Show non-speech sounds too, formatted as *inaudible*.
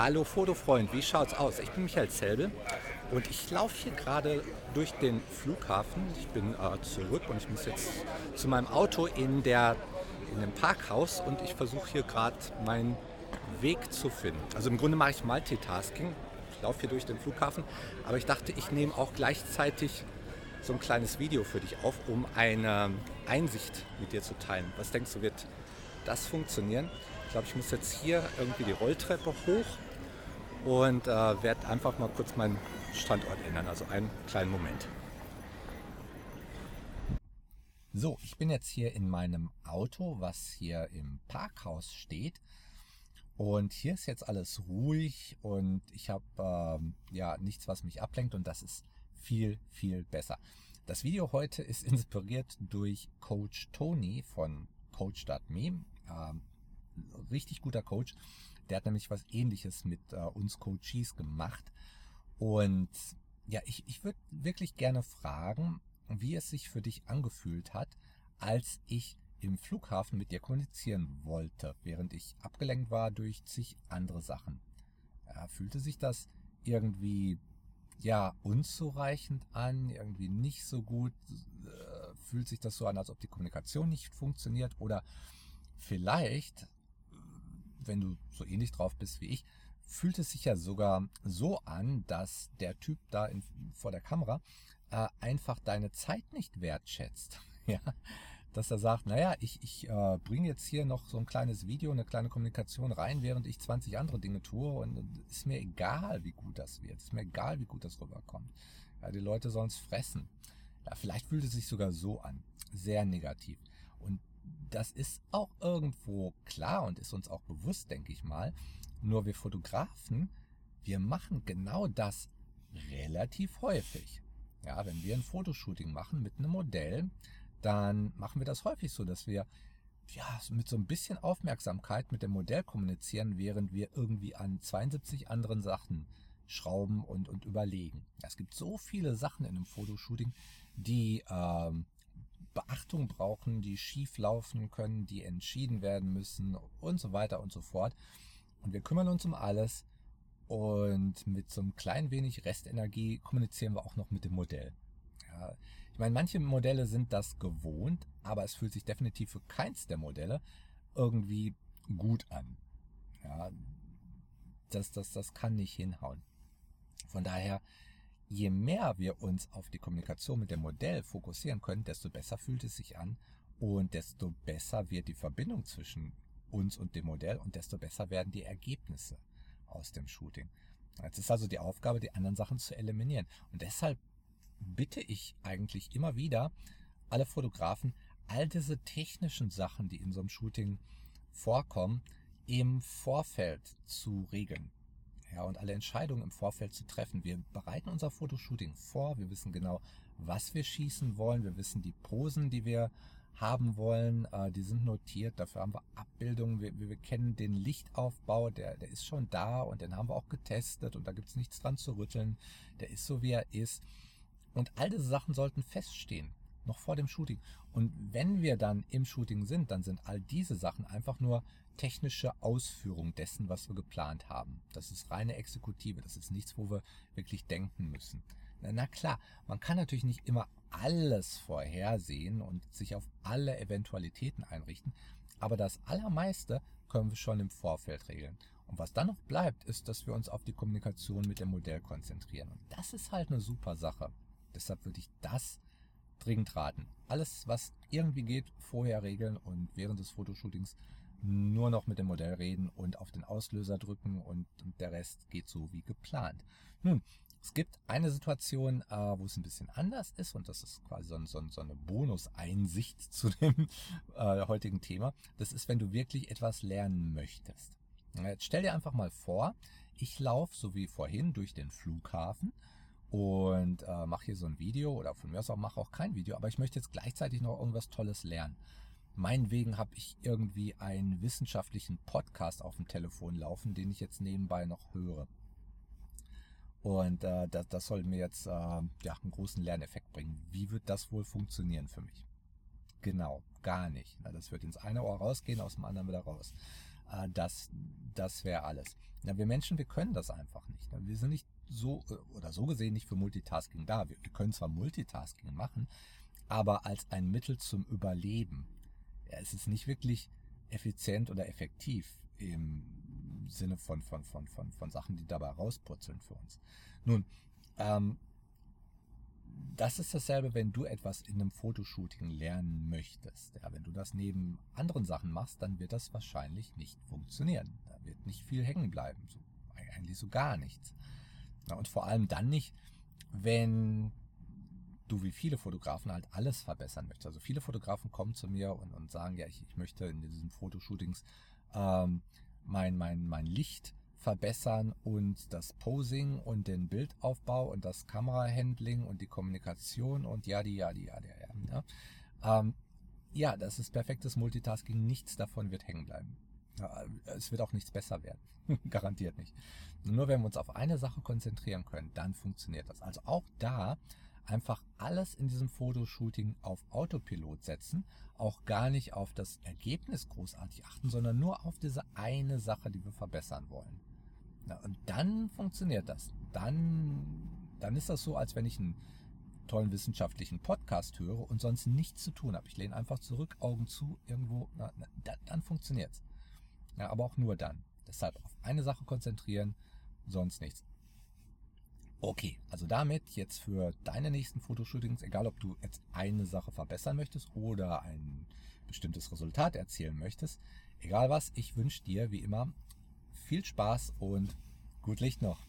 Hallo Fotofreund, wie schaut's aus? Ich bin Michael Zelbe und ich laufe hier gerade durch den Flughafen. Ich bin äh, zurück und ich muss jetzt zu meinem Auto in, der, in dem Parkhaus und ich versuche hier gerade meinen Weg zu finden. Also im Grunde mache ich Multitasking. Ich laufe hier durch den Flughafen, aber ich dachte, ich nehme auch gleichzeitig so ein kleines Video für dich auf, um eine Einsicht mit dir zu teilen. Was denkst du, wird das funktionieren? Ich glaube, ich muss jetzt hier irgendwie die Rolltreppe hoch und äh, werde einfach mal kurz meinen Standort ändern. Also einen kleinen Moment. So, ich bin jetzt hier in meinem Auto, was hier im Parkhaus steht. Und hier ist jetzt alles ruhig und ich habe ähm, ja nichts, was mich ablenkt und das ist viel, viel besser. Das Video heute ist *laughs* inspiriert durch Coach Tony von Coach.me. Ähm, richtig guter Coach. Der hat nämlich was ähnliches mit äh, uns Coaches gemacht. Und ja, ich, ich würde wirklich gerne fragen, wie es sich für dich angefühlt hat, als ich im Flughafen mit dir kommunizieren wollte, während ich abgelenkt war durch zig andere Sachen. Ja, fühlte sich das irgendwie ja unzureichend an, irgendwie nicht so gut, äh, fühlt sich das so an, als ob die Kommunikation nicht funktioniert oder vielleicht wenn du so ähnlich drauf bist wie ich, fühlt es sich ja sogar so an, dass der Typ da in, vor der Kamera äh, einfach deine Zeit nicht wertschätzt. *laughs* ja, dass er sagt, naja, ich, ich äh, bringe jetzt hier noch so ein kleines Video, eine kleine Kommunikation rein, während ich 20 andere Dinge tue und ist mir egal, wie gut das wird. Ist mir egal, wie gut das rüberkommt. Ja, die Leute sollen es fressen. Ja, vielleicht fühlt es sich sogar so an. Sehr negativ. Das ist auch irgendwo klar und ist uns auch bewusst, denke ich mal. Nur wir Fotografen, wir machen genau das relativ häufig. Ja, wenn wir ein Fotoshooting machen mit einem Modell, dann machen wir das häufig so, dass wir ja, mit so ein bisschen Aufmerksamkeit mit dem Modell kommunizieren, während wir irgendwie an 72 anderen Sachen schrauben und, und überlegen. Es gibt so viele Sachen in einem Fotoshooting, die ähm, Beachtung brauchen, die schief laufen können, die entschieden werden müssen und so weiter und so fort. Und wir kümmern uns um alles und mit so einem klein wenig Restenergie kommunizieren wir auch noch mit dem Modell. Ja, ich meine, manche Modelle sind das gewohnt, aber es fühlt sich definitiv für keins der Modelle irgendwie gut an. Ja, das, das, das kann nicht hinhauen. Von daher je mehr wir uns auf die Kommunikation mit dem Modell fokussieren können, desto besser fühlt es sich an und desto besser wird die Verbindung zwischen uns und dem Modell und desto besser werden die Ergebnisse aus dem Shooting. Jetzt ist also die Aufgabe, die anderen Sachen zu eliminieren. Und deshalb bitte ich eigentlich immer wieder alle Fotografen, all diese technischen Sachen, die in so einem Shooting vorkommen, im Vorfeld zu regeln ja, und alle Entscheidungen im Vorfeld zu treffen. Wir bereiten unser Fotoshooting vor, wir wissen genau, was wir schießen wollen, wir wissen die Posen, die wir haben wollen, äh, die sind notiert, dafür haben wir Abbildungen, wir, wir kennen den Lichtaufbau, der, der ist schon da und den haben wir auch getestet und da gibt's nichts dran zu rütteln, der ist so, wie er ist. Und all diese Sachen sollten feststehen, noch vor dem Shooting. Und wenn wir dann im Shooting sind, dann sind all diese Sachen einfach nur technische Ausführung dessen, was wir geplant haben. Das ist reine Exekutive, das ist nichts, wo wir wirklich denken müssen. Na, na klar, man kann natürlich nicht immer alles vorhersehen und sich auf alle Eventualitäten einrichten, aber das Allermeiste können wir schon im Vorfeld regeln. Und was dann noch bleibt, ist, dass wir uns auf die Kommunikation mit dem Modell konzentrieren. Und das ist halt eine super Sache. Deshalb würde ich das dringend raten. Alles, was irgendwie geht, vorher regeln und während des Fotoshootings nur noch mit dem Modell reden und auf den Auslöser drücken und, der Rest geht so wie geplant. Nun, es gibt eine Situation, äh, wo es ein bisschen anders ist und das ist quasi so, so, so eine Bonuseinsicht *laughs* zu dem äh, heutigen Thema. Das ist, wenn du wirklich etwas lernen möchtest. Jetzt stell dir einfach mal vor, ich laufe so wie vorhin durch den Flughafen und äh, mache hier so ein Video oder von mir aus auch mache auch kein Video, aber ich möchte jetzt gleichzeitig noch irgendwas Tolles lernen. Meinetwegen habe ich irgendwie einen wissenschaftlichen Podcast auf dem Telefon laufen, den ich jetzt nebenbei noch höre. Und äh, das, das soll mir jetzt äh, ja, einen großen Lerneffekt bringen. Wie wird das wohl funktionieren für mich? Genau, gar nicht. Na, das wird ins eine Ohr rausgehen, aus dem anderen wieder raus. Äh, das das wäre alles. Ja, wir Menschen, wir können das einfach nicht. Wir sind nicht so äh, oder so gesehen nicht für Multitasking da. Wir, wir können zwar Multitasking machen, aber als ein Mittel zum Überleben. Ja, es ist nicht wirklich effizient oder effektiv im Sinne von, von, von, von, von Sachen, die dabei rauspurzeln für uns. Nun, ähm, das ist dasselbe, wenn du etwas in einem Fotoshooting lernen möchtest. Ja, wenn du das neben anderen Sachen machst, dann wird das wahrscheinlich nicht funktionieren. Da wird nicht viel hängen bleiben. So, eigentlich so gar nichts. Ja, und vor allem dann nicht, wenn du wie viele Fotografen halt alles verbessern möchtest. Also viele Fotografen kommen zu mir und, und sagen, ja, ich, ich möchte in diesen Fotoshootings ähm, mein, mein, mein Licht verbessern und das Posing und den Bildaufbau und das Kamerahandling und die Kommunikation und ja, die, ja, die, ja. Ja, ähm, ja das ist perfektes Multitasking. Nichts davon wird hängen bleiben. Es wird auch nichts besser werden. *laughs* Garantiert nicht. Nur wenn wir uns auf eine Sache konzentrieren können, dann funktioniert das. Also auch da einfach alles in diesem Fotoshooting auf Autopilot setzen, auch gar nicht auf das Ergebnis großartig achten, sondern nur auf diese eine Sache, die wir verbessern wollen. Ja, und dann funktioniert das. Dann, dann ist das so, als wenn ich einen tollen wissenschaftlichen Podcast höre und sonst nichts zu tun habe. Ich lehne einfach zurück, Augen zu, irgendwo, na, na, dann, dann funktioniert's. Ja, aber auch nur dann. Deshalb auf eine Sache konzentrieren, sonst nichts. Okay, also damit jetzt für deine nächsten Fotoshootings, egal ob du jetzt eine Sache verbessern möchtest oder ein bestimmtes Resultat erzielen möchtest, egal was, ich wünsche dir wie immer viel Spaß und gut Licht noch.